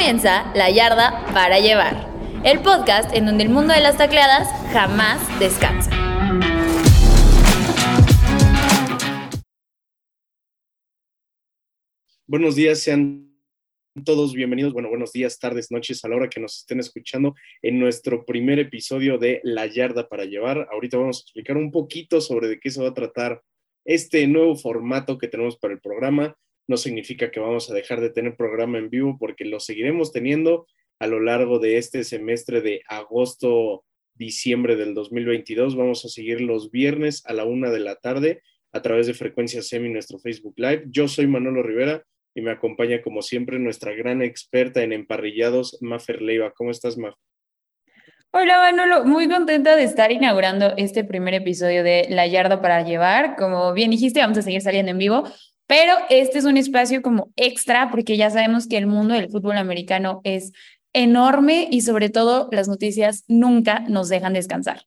comienza La Yarda para Llevar, el podcast en donde el mundo de las tacleadas jamás descansa. Buenos días, sean todos bienvenidos. Bueno, buenos días, tardes, noches, a la hora que nos estén escuchando en nuestro primer episodio de La Yarda para Llevar. Ahorita vamos a explicar un poquito sobre de qué se va a tratar este nuevo formato que tenemos para el programa. No significa que vamos a dejar de tener programa en vivo porque lo seguiremos teniendo a lo largo de este semestre de agosto, diciembre del 2022. Vamos a seguir los viernes a la una de la tarde a través de Frecuencia Semi, nuestro Facebook Live. Yo soy Manolo Rivera y me acompaña como siempre nuestra gran experta en emparrillados, Mafer Leiva. ¿Cómo estás, Maf? Hola Manolo, muy contenta de estar inaugurando este primer episodio de La Yarda para Llevar. Como bien dijiste, vamos a seguir saliendo en vivo, pero este es un espacio como extra porque ya sabemos que el mundo del fútbol americano es enorme y sobre todo las noticias nunca nos dejan descansar.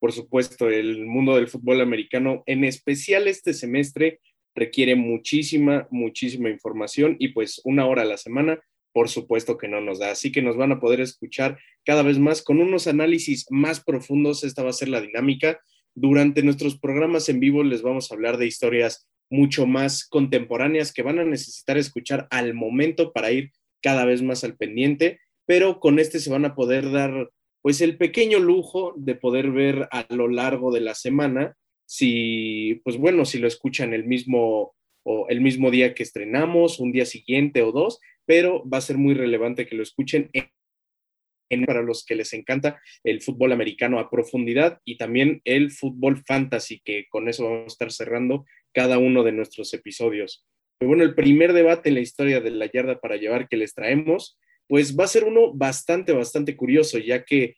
Por supuesto, el mundo del fútbol americano, en especial este semestre, requiere muchísima, muchísima información y pues una hora a la semana por supuesto que no nos da. Así que nos van a poder escuchar cada vez más con unos análisis más profundos. Esta va a ser la dinámica. Durante nuestros programas en vivo les vamos a hablar de historias mucho más contemporáneas que van a necesitar escuchar al momento para ir cada vez más al pendiente, pero con este se van a poder dar pues el pequeño lujo de poder ver a lo largo de la semana si pues bueno, si lo escuchan el mismo o el mismo día que estrenamos, un día siguiente o dos, pero va a ser muy relevante que lo escuchen para los que les encanta el fútbol americano a profundidad y también el fútbol fantasy, que con eso vamos a estar cerrando cada uno de nuestros episodios. Pero bueno, el primer debate en la historia de la yarda para llevar que les traemos, pues va a ser uno bastante, bastante curioso, ya que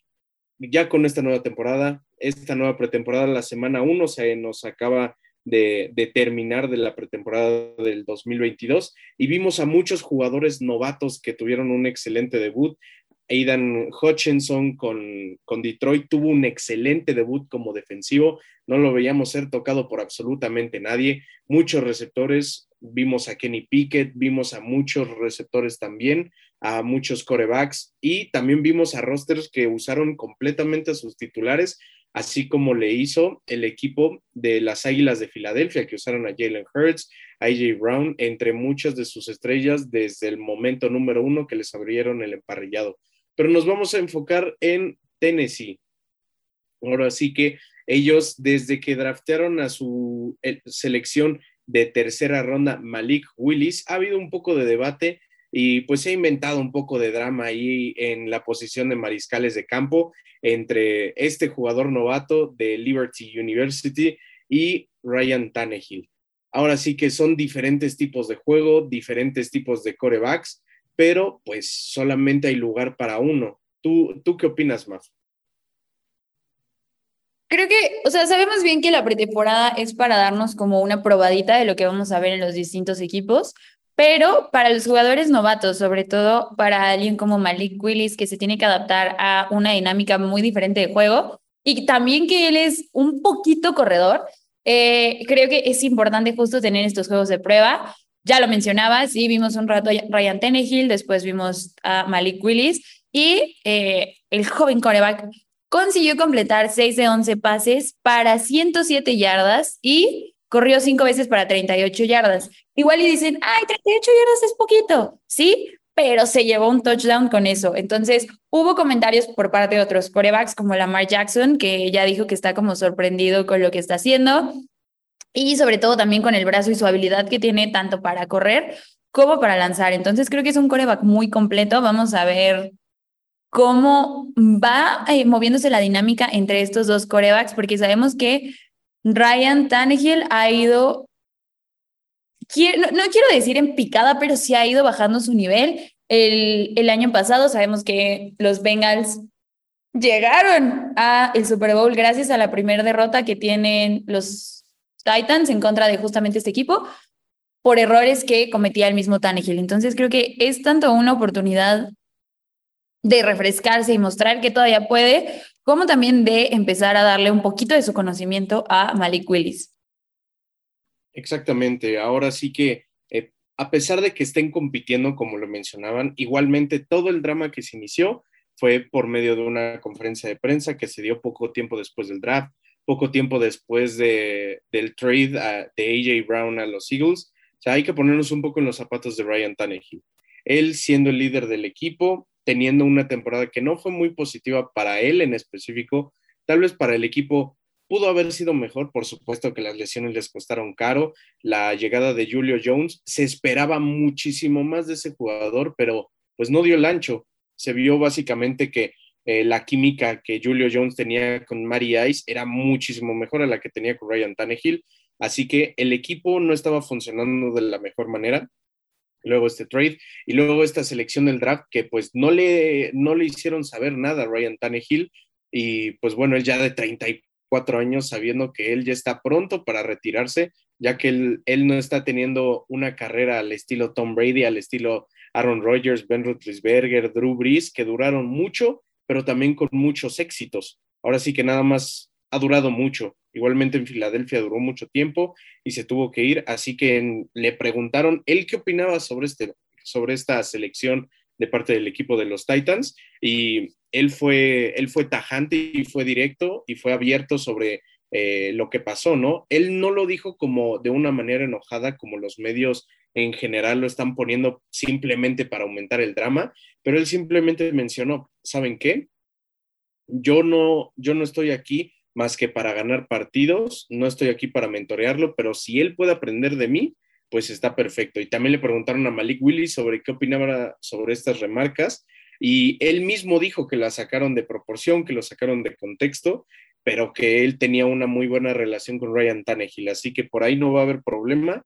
ya con esta nueva temporada, esta nueva pretemporada, la semana 1 se nos acaba de, terminar de la pretemporada del 2022 y vimos a muchos jugadores novatos que tuvieron un excelente debut. Aidan Hutchinson con, con Detroit tuvo un excelente debut como defensivo, no lo veíamos ser tocado por absolutamente nadie. Muchos receptores, vimos a Kenny Pickett, vimos a muchos receptores también, a muchos corebacks y también vimos a rosters que usaron completamente a sus titulares así como le hizo el equipo de las Águilas de Filadelfia, que usaron a Jalen Hurts, a AJ Brown, entre muchas de sus estrellas desde el momento número uno que les abrieron el emparrillado. Pero nos vamos a enfocar en Tennessee. Ahora sí que ellos, desde que draftearon a su eh, selección de tercera ronda, Malik Willis, ha habido un poco de debate y pues se ha inventado un poco de drama ahí en la posición de mariscales de campo entre este jugador novato de Liberty University y Ryan Tannehill. Ahora sí que son diferentes tipos de juego, diferentes tipos de corebacks, pero pues solamente hay lugar para uno. ¿Tú, tú qué opinas, Maf? Creo que, o sea, sabemos bien que la pretemporada es para darnos como una probadita de lo que vamos a ver en los distintos equipos, pero para los jugadores novatos, sobre todo para alguien como Malik Willis, que se tiene que adaptar a una dinámica muy diferente de juego, y también que él es un poquito corredor, eh, creo que es importante justo tener estos juegos de prueba. Ya lo mencionaba, sí, vimos un rato a Ryan Tannehill, después vimos a Malik Willis, y eh, el joven coreback consiguió completar 6 de 11 pases para 107 yardas y corrió cinco veces para 38 yardas. Igual y dicen, ay, 38 yardas es poquito, ¿sí? Pero se llevó un touchdown con eso. Entonces, hubo comentarios por parte de otros corebacks como Lamar Jackson, que ya dijo que está como sorprendido con lo que está haciendo. Y sobre todo también con el brazo y su habilidad que tiene tanto para correr como para lanzar. Entonces, creo que es un coreback muy completo. Vamos a ver cómo va eh, moviéndose la dinámica entre estos dos corebacks, porque sabemos que Ryan Tannehill ha ido, no, quiero decir en picada, pero sí ha ido bajando su nivel. El, el año pasado sabemos que los Bengals llegaron a el Super Bowl gracias a la primera derrota que tienen los Titans en contra de justamente este equipo por errores que cometía el mismo Tannehill. Entonces creo que es tanto una oportunidad de refrescarse y mostrar que todavía puede, como también de empezar a darle un poquito de su conocimiento a Malik Willis. Exactamente, ahora sí que eh, a pesar de que estén compitiendo, como lo mencionaban, igualmente todo el drama que se inició fue por medio de una conferencia de prensa que se dio poco tiempo después del draft, poco tiempo después de, del trade ah, de AJ Brown a los Eagles. O sea, hay que ponernos un poco en los zapatos de Ryan Tannehill. Él siendo el líder del equipo, teniendo una temporada que no fue muy positiva para él en específico, tal vez para el equipo Pudo haber sido mejor, por supuesto que las lesiones les costaron caro. La llegada de Julio Jones, se esperaba muchísimo más de ese jugador, pero pues no dio el ancho. Se vio básicamente que eh, la química que Julio Jones tenía con Mary Ice era muchísimo mejor a la que tenía con Ryan Tannehill. Así que el equipo no estaba funcionando de la mejor manera. Luego este trade y luego esta selección del draft que pues no le, no le hicieron saber nada a Ryan Tannehill y pues bueno, él ya de 34 cuatro años sabiendo que él ya está pronto para retirarse, ya que él, él no está teniendo una carrera al estilo Tom Brady, al estilo Aaron Rodgers, Ben Roethlisberger, Drew Brees, que duraron mucho, pero también con muchos éxitos. Ahora sí que nada más ha durado mucho. Igualmente en Filadelfia duró mucho tiempo y se tuvo que ir, así que le preguntaron él qué opinaba sobre, este, sobre esta selección de parte del equipo de los Titans y él fue, él fue tajante y fue directo y fue abierto sobre eh, lo que pasó, ¿no? Él no lo dijo como de una manera enojada, como los medios en general lo están poniendo simplemente para aumentar el drama, pero él simplemente mencionó, ¿saben qué? Yo no, yo no estoy aquí más que para ganar partidos, no estoy aquí para mentorearlo, pero si él puede aprender de mí, pues está perfecto. Y también le preguntaron a Malik Willis sobre qué opinaba sobre estas remarcas y él mismo dijo que la sacaron de proporción, que lo sacaron de contexto, pero que él tenía una muy buena relación con Ryan Tannehill, así que por ahí no va a haber problema.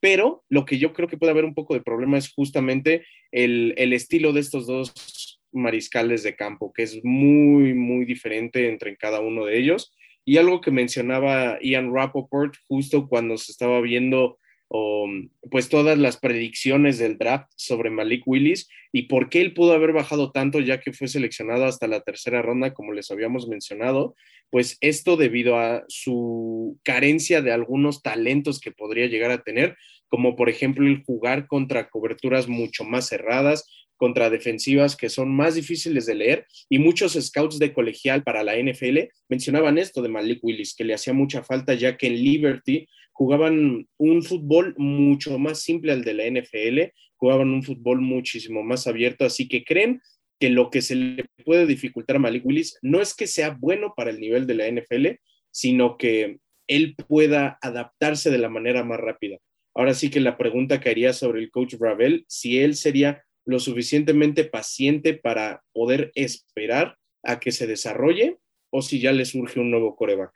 Pero lo que yo creo que puede haber un poco de problema es justamente el, el estilo de estos dos mariscales de campo, que es muy, muy diferente entre cada uno de ellos. Y algo que mencionaba Ian Rappaport justo cuando se estaba viendo o, pues todas las predicciones del draft sobre Malik Willis y por qué él pudo haber bajado tanto ya que fue seleccionado hasta la tercera ronda, como les habíamos mencionado, pues esto debido a su carencia de algunos talentos que podría llegar a tener, como por ejemplo el jugar contra coberturas mucho más cerradas, contra defensivas que son más difíciles de leer y muchos scouts de colegial para la NFL mencionaban esto de Malik Willis, que le hacía mucha falta ya que en Liberty jugaban un fútbol mucho más simple al de la NFL, jugaban un fútbol muchísimo más abierto, así que creen que lo que se le puede dificultar a Malik Willis no es que sea bueno para el nivel de la NFL, sino que él pueda adaptarse de la manera más rápida. Ahora sí que la pregunta caería sobre el coach Ravel, si él sería lo suficientemente paciente para poder esperar a que se desarrolle o si ya le surge un nuevo coreback.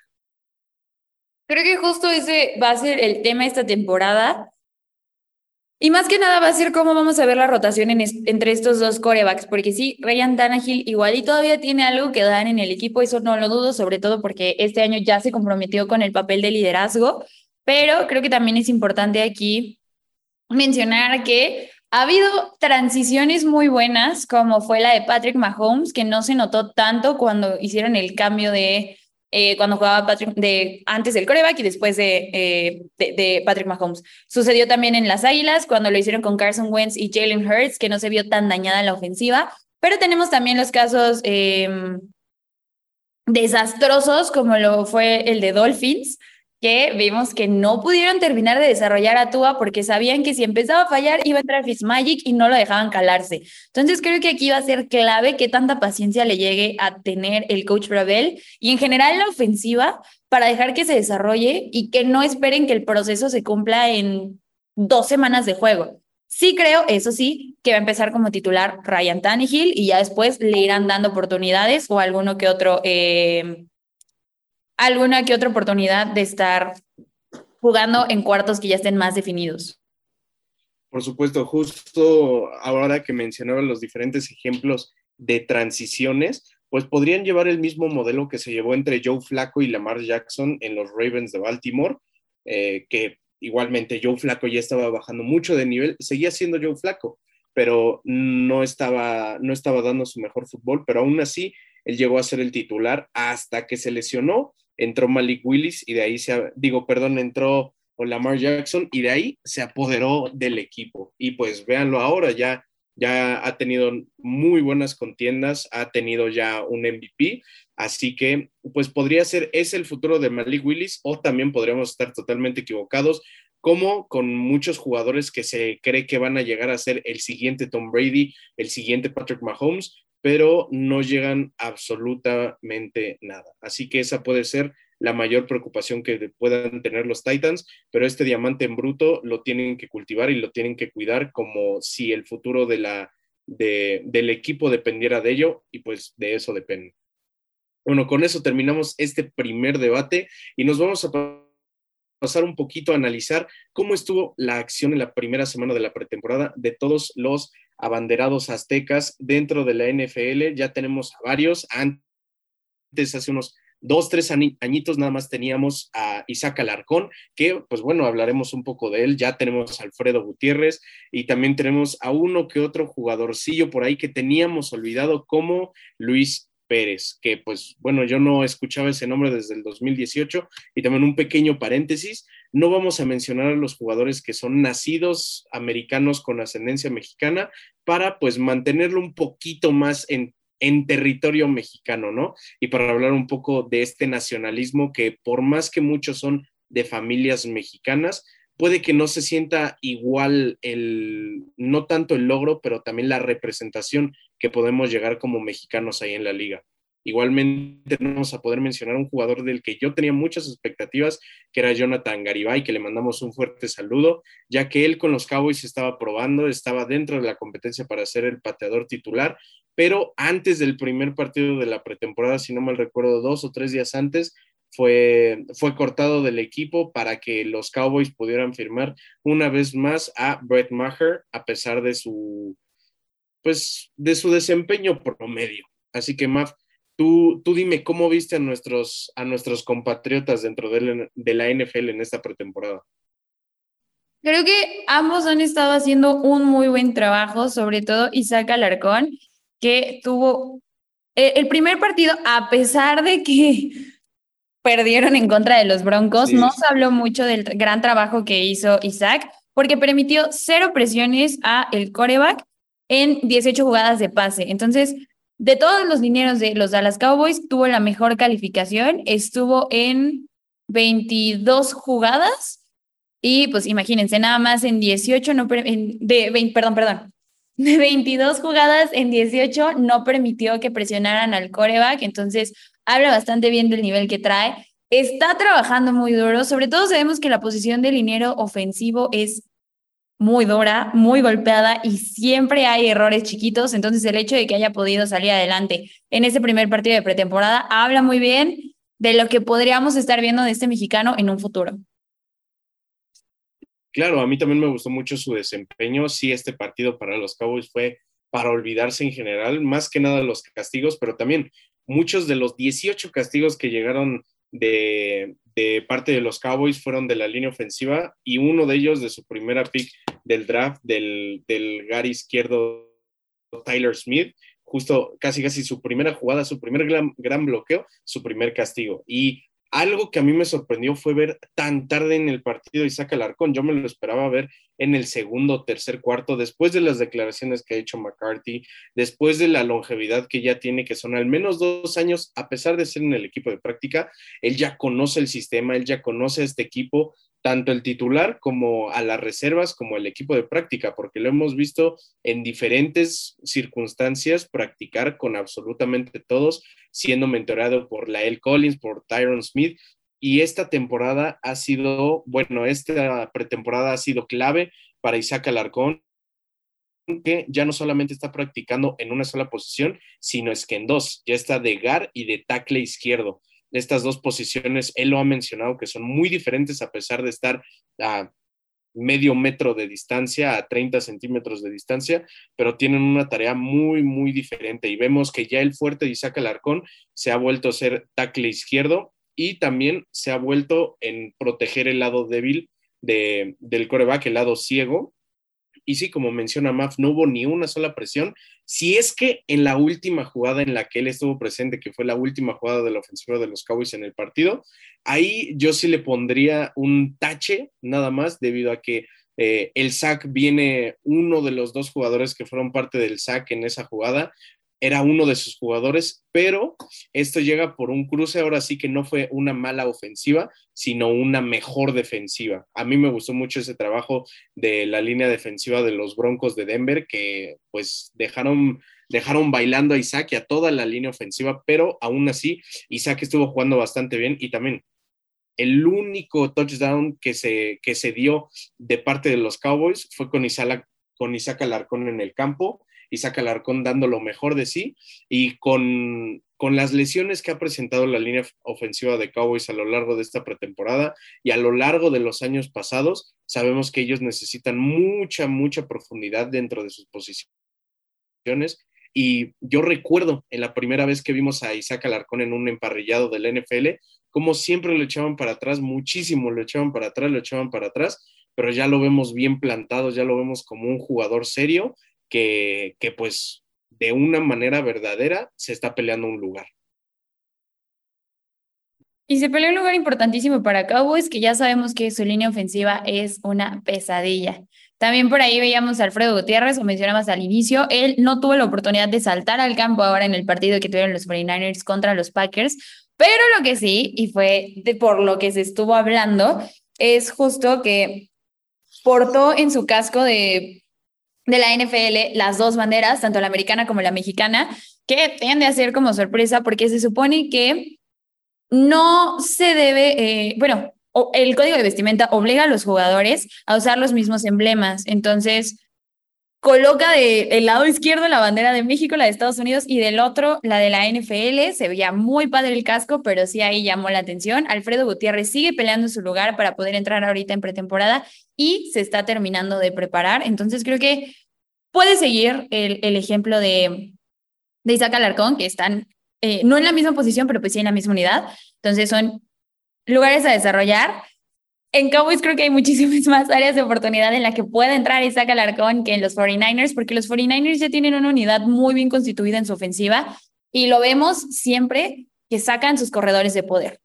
Creo que justo ese va a ser el tema esta temporada. Y más que nada va a ser cómo vamos a ver la rotación entre estos dos corebacks, porque sí, Ryan Tannehill igual y todavía tiene algo que dar en el equipo, eso no lo dudo, sobre todo porque este año ya se comprometió con el papel de liderazgo, pero creo que también es importante aquí mencionar que ha habido transiciones muy buenas, como fue la de Patrick Mahomes, que no se notó tanto cuando hicieron el cambio de eh, cuando jugaba Patrick de, antes del coreback y después de, eh, de, Patrick Mahomes. Sucedió también en las Águilas, cuando lo hicieron con Carson Wentz y Jalen Hurts, que no se vio tan dañada en la ofensiva. Pero tenemos también los casos em, desastrosos, como lo fue el de Dolphins, que vimos que no pudieron terminar de desarrollar a Tua porque sabían que si empezaba a fallar iba a entrar Fitzmagic y no lo dejaban calarse. Entonces creo que aquí va a ser clave que tanta paciencia le llegue a tener el coach Bravel y en general la ofensiva para dejar que se desarrolle y que no esperen que el proceso se cumpla en dos semanas de juego. Sí creo, eso sí, que va a empezar como titular Ryan Tannehill y ya después le irán dando oportunidades o alguno que otro eh, alguna que otra oportunidad de estar jugando en cuartos que ya estén más definidos. Por supuesto, justo ahora que mencionaba los diferentes ejemplos de transiciones, pues podrían llevar el mismo modelo que se llevó entre Joe Flaco y Lamar Jackson en los Ravens de Baltimore, eh, que igualmente Joe Flaco ya estaba bajando mucho de nivel, seguía siendo Joe Flaco, pero no estaba, no estaba dando su mejor fútbol, pero aún así él llegó a ser el titular hasta que se lesionó entró Malik Willis y de ahí se, digo, perdón, entró Lamar Jackson y de ahí se apoderó del equipo. Y pues véanlo ahora, ya, ya ha tenido muy buenas contiendas, ha tenido ya un MVP, así que pues podría ser, es el futuro de Malik Willis o también podríamos estar totalmente equivocados como con muchos jugadores que se cree que van a llegar a ser el siguiente Tom Brady, el siguiente Patrick Mahomes, pero no llegan absolutamente nada. Así que esa puede ser la mayor preocupación que puedan tener los Titans, pero este diamante en bruto lo tienen que cultivar y lo tienen que cuidar como si el futuro del equipo dependiera de ello y pues de eso depende. Bueno, con eso terminamos este primer debate y nos vamos a pasar un poquito a analizar cómo estuvo la acción en la primera semana de la pretemporada de todos los abanderados aztecas dentro de la NFL. Ya tenemos a varios. Antes, hace unos dos, tres añitos nada más teníamos a Isaac Alarcón, que pues bueno, hablaremos un poco de él. Ya tenemos a Alfredo Gutiérrez y también tenemos a uno que otro jugadorcillo por ahí que teníamos olvidado como Luis Pérez, que pues bueno, yo no escuchaba ese nombre desde el 2018 y también un pequeño paréntesis, no vamos a mencionar a los jugadores que son nacidos americanos con ascendencia mexicana para pues mantenerlo un poquito más en, en territorio mexicano, ¿no? Y para hablar un poco de este nacionalismo que por más que muchos son de familias mexicanas, puede que no se sienta igual el, no tanto el logro, pero también la representación que podemos llegar como mexicanos ahí en la liga. Igualmente vamos a poder mencionar un jugador del que yo tenía muchas expectativas, que era Jonathan Garibay, que le mandamos un fuerte saludo, ya que él con los Cowboys estaba probando, estaba dentro de la competencia para ser el pateador titular, pero antes del primer partido de la pretemporada, si no mal recuerdo, dos o tres días antes, fue, fue cortado del equipo para que los Cowboys pudieran firmar una vez más a Brett Maher a pesar de su, pues, de su desempeño promedio. Así que, Maf, tú, tú dime cómo viste a nuestros, a nuestros compatriotas dentro de, de la NFL en esta pretemporada. Creo que ambos han estado haciendo un muy buen trabajo, sobre todo Isaac Alarcón, que tuvo eh, el primer partido, a pesar de que perdieron en contra de los Broncos. No se habló mucho del gran trabajo que hizo Isaac, porque permitió cero presiones a el coreback en 18 jugadas de pase. Entonces, de todos los dineros de los Dallas Cowboys, tuvo la mejor calificación. Estuvo en 22 jugadas y pues imagínense, nada más en 18, no, de perdón, perdón, de 22 jugadas en 18 no permitió que presionaran al coreback. Entonces, habla bastante bien del nivel que trae. Está trabajando muy duro, sobre todo sabemos que la posición de liniero ofensivo es muy dura, muy golpeada y siempre hay errores chiquitos, entonces el hecho de que haya podido salir adelante en ese primer partido de pretemporada habla muy bien de lo que podríamos estar viendo de este mexicano en un futuro. Claro, a mí también me gustó mucho su desempeño. Sí, este partido para los Cowboys fue para olvidarse en general, más que nada los castigos, pero también muchos de los 18 castigos que llegaron de, parte de los Cowboys fueron de la línea ofensiva y uno de ellos de su primera pick del draft del, del Gary izquierdo Tyler Smith, justo casi casi su primera jugada, su primer gran, gran bloqueo, su primer castigo. Y algo que a mí me sorprendió fue ver tan tarde en el partido Isaac Alarcón. Yo me lo esperaba ver en el segundo, tercer cuarto, después de las declaraciones que ha hecho McCarthy, después de la longevidad que ya tiene, que son al menos dos años, a pesar de ser en el equipo de práctica, él ya conoce el sistema, él ya conoce a este equipo, tanto el titular como a las reservas, como el equipo de práctica, porque lo hemos visto en diferentes circunstancias practicar con absolutamente todos, siendo mentorado por Lael Collins, por Tyron Smith, y esta temporada ha sido, bueno, esta pretemporada ha sido clave para Isaac Alarcón, que ya no solamente está practicando en una sola posición, sino es que en dos, ya está de gar y de tackle izquierdo estas dos posiciones, él lo ha mencionado que son muy diferentes a pesar de estar a medio metro de distancia, a 30 centímetros de distancia, pero tienen una tarea muy, muy diferente. Y vemos que ya el fuerte Isaac Alarcón se ha vuelto a ser tackle izquierdo y también se ha vuelto en proteger el lado débil de, del coreback, el lado ciego, Y sí, como menciona Maf, no hubo ni una sola presión. Si es que en la última jugada en la que él estuvo presente, que fue la última jugada de la ofensiva de los Cowboys en el partido, ahí yo sí le pondría un tache nada más, debido a que eh, el sack viene uno de los dos jugadores que fueron parte del sack en esa jugada, era uno de sus jugadores, pero esto llega por un cruce, ahora sí que no fue una mala ofensiva, sino una mejor defensiva. A mí me gustó mucho ese trabajo de la línea defensiva de los Broncos de Denver, que pues dejaron, dejaron bailando a Isaac y a toda la línea ofensiva, pero aún así Isaac estuvo jugando bastante bien y también el único touchdown que se, que se dio de parte de los Cowboys fue con Isaac, con Isaac Alarcón en el campo Isaac Alarcón dando lo mejor de sí y con, con las lesiones que ha presentado la línea ofensiva de Cowboys a lo largo de esta pretemporada y a lo largo de los años pasados, sabemos que ellos necesitan mucha, mucha profundidad dentro de sus posiciones. Y yo recuerdo en la primera vez que vimos a Isaac Alarcón en un emparrillado del NFL, como siempre lo echaban para atrás, muchísimo lo echaban para atrás, lo echaban para atrás, pero ya lo vemos bien plantado, ya lo vemos como un jugador serio que, pues de una manera verdadera se está peleando un lugar. Y se peleó un lugar importantísimo para Cowboys, que ya sabemos que su línea ofensiva es una pesadilla. También por ahí veíamos a Alfredo Gutiérrez, o mencionabas al inicio, él no tuvo la oportunidad de saltar al campo ahora en el partido que tuvieron los 49ers contra los Packers, pero lo que sí, y fue de por lo que se estuvo hablando, es justo que portó en su casco de de la NFL las dos banderas, tanto la americana como la mexicana, que tiende a ser como sorpresa porque se supone que no se debe, eh, bueno, el código de vestimenta obliga a los jugadores a usar los mismos emblemas. Entonces, coloca del lado izquierdo la bandera de México, la de Estados Unidos, y del otro la de la NFL. Se veía muy padre el casco, pero sí ahí llamó la atención. Alfredo Gutiérrez sigue peleando su lugar para poder entrar ahorita en pretemporada y se está terminando de preparar. Entonces creo que puede seguir el, el ejemplo de, de Isaac Alarcón, que están eh, no en la misma posición, pero pues sí en la misma unidad. Entonces son lugares a desarrollar en Cowboys creo que hay muchísimas más áreas de oportunidad en la que puede entrar Isaac Alarcón que en los 49ers, porque los 49ers ya tienen una unidad muy bien constituida en su ofensiva y lo vemos siempre que sacan sus corredores de poder.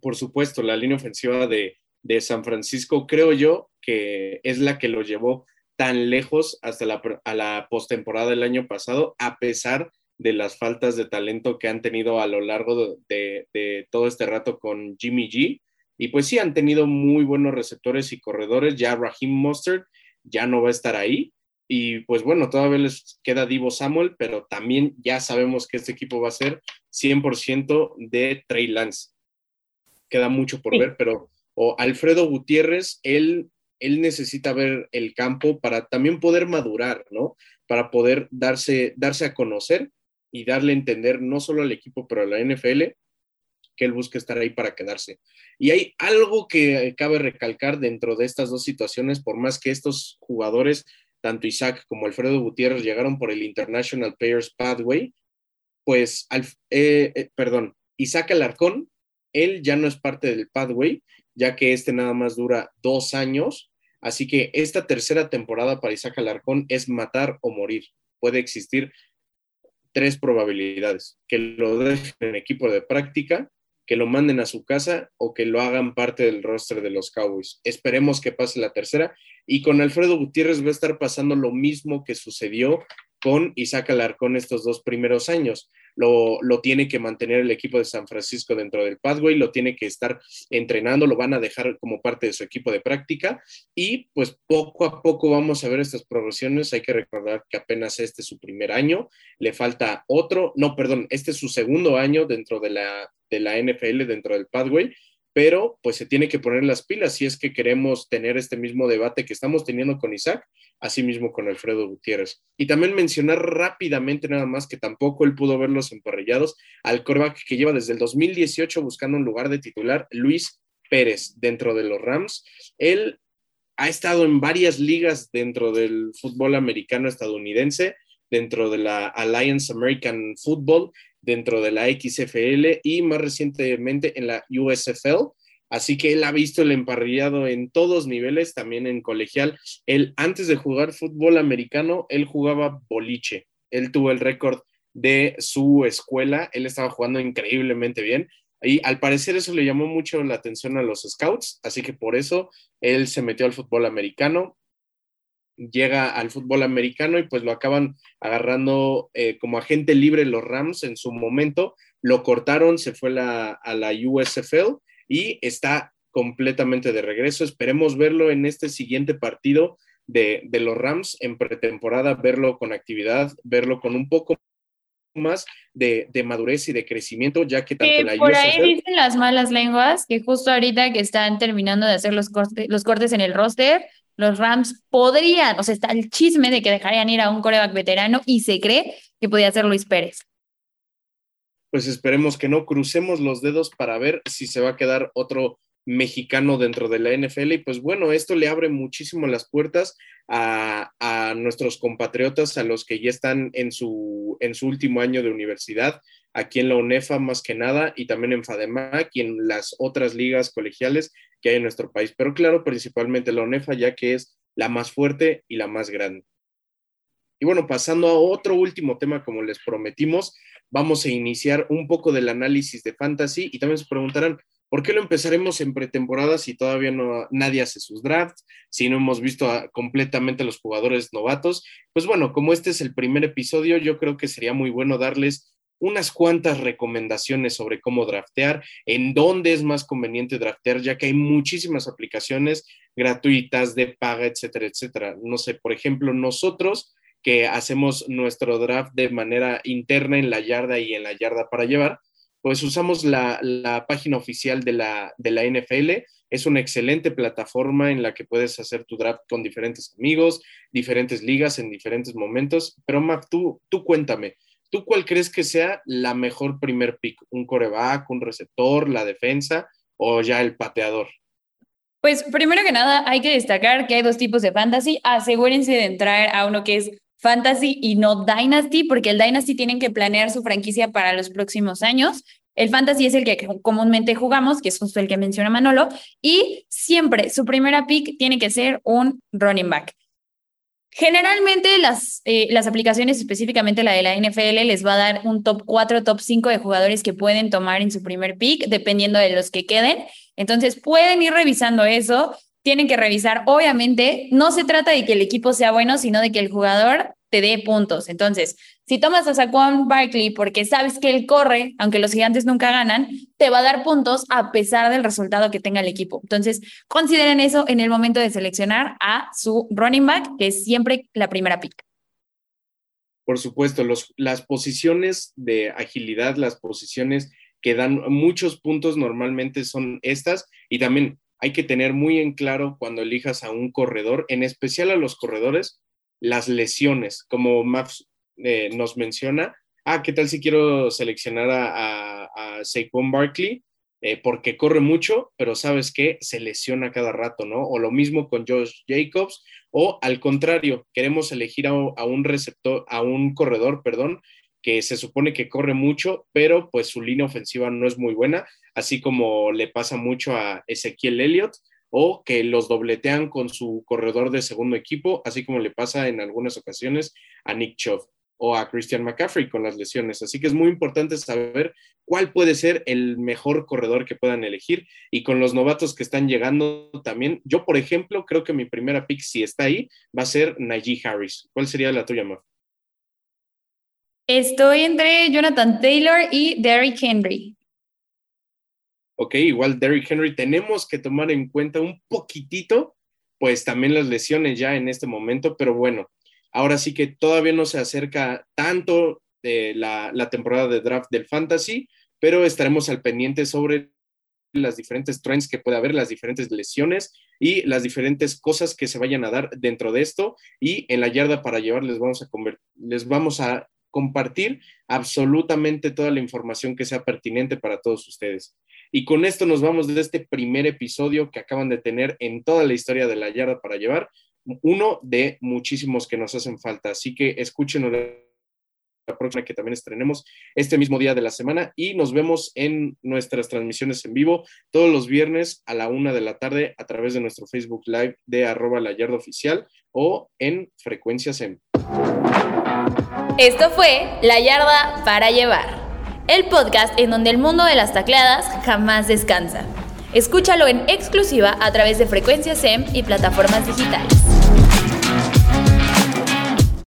Por supuesto, la línea ofensiva de, de San Francisco creo yo que es la que lo llevó tan lejos hasta la, a la postemporada del año pasado, a pesar de las faltas de talento que han tenido a lo largo de, todo este rato con Jimmy G. Y pues sí, han tenido muy buenos receptores y corredores. Ya Raheem Mustard ya no va a estar ahí. Y pues bueno, todavía les queda Divo Samuel, pero también ya sabemos que este equipo va a ser 100% de Trey Lance. Queda mucho por ver, pero o Alfredo Gutiérrez, él, él necesita ver el campo para también poder madurar, ¿no? Para poder darse, darse a conocer y darle a entender no solo al equipo, pero a la NFL, que él busca estar ahí para quedarse. Y hay algo que cabe recalcar dentro de estas dos situaciones, por más que estos jugadores, tanto Isaac como Alfredo Gutiérrez, llegaron por el International Players Pathway, pues, eh, eh, perdón, Isaac Alarcón, él ya no es parte del Pathway, ya que este nada más dura dos años. Así que esta tercera temporada para Isaac Alarcón es matar o morir. Puede existir tres probabilidades, que lo dejen en equipo de práctica, que lo manden a su casa o que lo hagan parte del roster de los Cowboys. Esperemos que pase la tercera. Y con Alfredo Gutiérrez va a estar pasando lo mismo que sucedió con Isaac Alarcón estos dos primeros años lo, tiene que mantener el equipo de San Francisco dentro del pathway, lo tiene que estar entrenando, lo van a dejar como parte de su equipo de práctica y pues poco a poco vamos a ver estas progresiones. Hay que recordar que apenas este es su primer año, le falta otro, no, perdón, este es su segundo año dentro de la, de la NFL, dentro del pathway pero pues se tiene que poner las pilas si es que queremos tener este mismo debate que estamos teniendo con Isaac asimismo con Alfredo Gutiérrez. Y también mencionar rápidamente nada más que tampoco él pudo ver los emparrillados al coreback que lleva desde el 2018 buscando un lugar de titular, Luis Pérez, dentro de los Rams. Él ha estado en varias ligas dentro del fútbol americano estadounidense, dentro de la Alliance American Football, dentro de la XFL y más recientemente en la USFL Así que él ha visto el emparrillado en todos niveles, también en colegial. Él, antes de jugar fútbol americano, él jugaba boliche. Él tuvo el récord de su escuela. Él estaba jugando increíblemente bien. Y al parecer eso le llamó mucho la atención a los scouts, así que por eso él se metió al fútbol americano, llega al fútbol americano y pues lo acaban agarrando eh, como agente libre los Rams en su momento, lo cortaron, se fue a la USFL y está completamente de regreso. Esperemos verlo en este siguiente partido de, los Rams en pretemporada, verlo con actividad, verlo con un poco más de, madurez y de crecimiento, ya que tanto la Por ahí dicen las malas lenguas que justo ahorita que están terminando de hacer los, los cortes en el roster, los Rams podrían, o sea, está el chisme de que dejarían ir a un coreback veterano y se cree que podía ser Luis Pérez. Pues esperemos que no crucemos los dedos para ver si se va a quedar otro mexicano dentro de la NFL. Y pues bueno, esto le abre muchísimo las puertas a, nuestros compatriotas, a los que ya están en su, en su último año de universidad, aquí en la UNEFA más que nada, y también en FADEMAC y en las otras ligas colegiales que hay en nuestro país. Pero claro, principalmente la UNEFA, ya que es la más fuerte y la más grande. Y bueno, pasando a otro último tema, como les prometimos, vamos a iniciar un poco del análisis de fantasy y también se preguntarán, ¿por qué lo empezaremos en pretemporada si todavía no nadie hace sus drafts, si no hemos visto completamente a los jugadores novatos? Pues bueno, como este es el primer episodio, yo creo que sería muy bueno darles unas cuantas recomendaciones sobre cómo draftear, en dónde es más conveniente draftear, ya que hay muchísimas aplicaciones gratuitas de paga, etcétera, etcétera. No sé, por ejemplo, nosotros que hacemos nuestro draft de manera interna en la yarda y en la yarda para llevar, pues usamos la, página oficial de la, de la NFL. Es una excelente plataforma en la que puedes hacer tu draft con diferentes amigos, diferentes ligas en diferentes momentos. Pero Mac, tú, tú cuéntame, ¿tú cuál crees que sea la mejor primer pick? ¿Un coreback, un receptor, la defensa o ya el pateador? Pues primero que nada hay que destacar que hay dos tipos de fantasy. Asegúrense de entrar a uno que es Fantasy y no Dynasty, porque el Dynasty tienen que planear su franquicia para los próximos años. El Fantasy es el que comúnmente jugamos, que es justo el que menciona Manolo, y siempre su primera pick tiene que ser un running back. Generalmente las, eh, las aplicaciones, específicamente la de la NFL, les va a dar un top 4, top 5 de jugadores que pueden tomar en su primer pick, dependiendo de los que queden. Entonces pueden ir revisando eso tienen que revisar. Obviamente, no se trata de que el equipo sea bueno, sino de que el jugador te dé puntos. Entonces, si tomas a Saquon Barkley porque sabes que él corre, aunque los gigantes nunca ganan, te va a dar puntos a pesar del resultado que tenga el equipo. Entonces, consideren eso en el momento de seleccionar a su running back, que es siempre la primera pick. Por supuesto, las posiciones de agilidad, las posiciones que dan muchos puntos normalmente son estas y también hay que tener muy en claro cuando elijas a un corredor, en especial a los corredores, las lesiones, como Max eh, nos menciona. Ah, ¿qué tal si quiero seleccionar a, Saquon Barkley? Eh, porque corre mucho, pero sabes que se lesiona cada rato, ¿no? O lo mismo con Josh Jacobs, o al contrario, queremos elegir a, a un receptor, a un corredor, perdón, que se supone que corre mucho, pero pues su línea ofensiva no es muy buena, así como le pasa mucho a Ezequiel Elliott o que los dobletean con su corredor de segundo equipo, así como le pasa en algunas ocasiones a Nick Chubb o a Christian McCaffrey con las lesiones. Así que es muy importante saber cuál puede ser el mejor corredor que puedan elegir. Y con los novatos que están llegando también, yo, por ejemplo, creo que mi primera pick, si está ahí, va a ser Najee Harris. ¿Cuál sería la tuya, Maf? Estoy entre Jonathan Taylor y Derrick Henry. Ok, igual Derrick Henry, tenemos que tomar en cuenta un poquitito, pues también las lesiones ya en este momento, pero bueno, ahora sí que todavía no se acerca tanto de la, temporada de draft del fantasy, pero estaremos al pendiente sobre las diferentes trends que puede haber, las diferentes lesiones y las diferentes cosas que se vayan a dar dentro de esto. Y en la yarda para llevar les vamos a, les vamos a compartir absolutamente toda la información que sea pertinente para todos ustedes. Y con esto nos vamos de este primer episodio que acaban de tener en toda la historia de la yarda para llevar, uno de muchísimos que nos hacen falta. Así que escuchen próxima que también estrenemos este mismo día de la semana y nos vemos en nuestras transmisiones en vivo todos los viernes a la una de la tarde a través de nuestro Facebook Live de arroba la yarda oficial o en frecuencias en. Esto fue La Yarda para Llevar, el podcast en donde el mundo de las tacleadas jamás descansa. Escúchalo en exclusiva a través de Frecuencias SEM y plataformas digitales.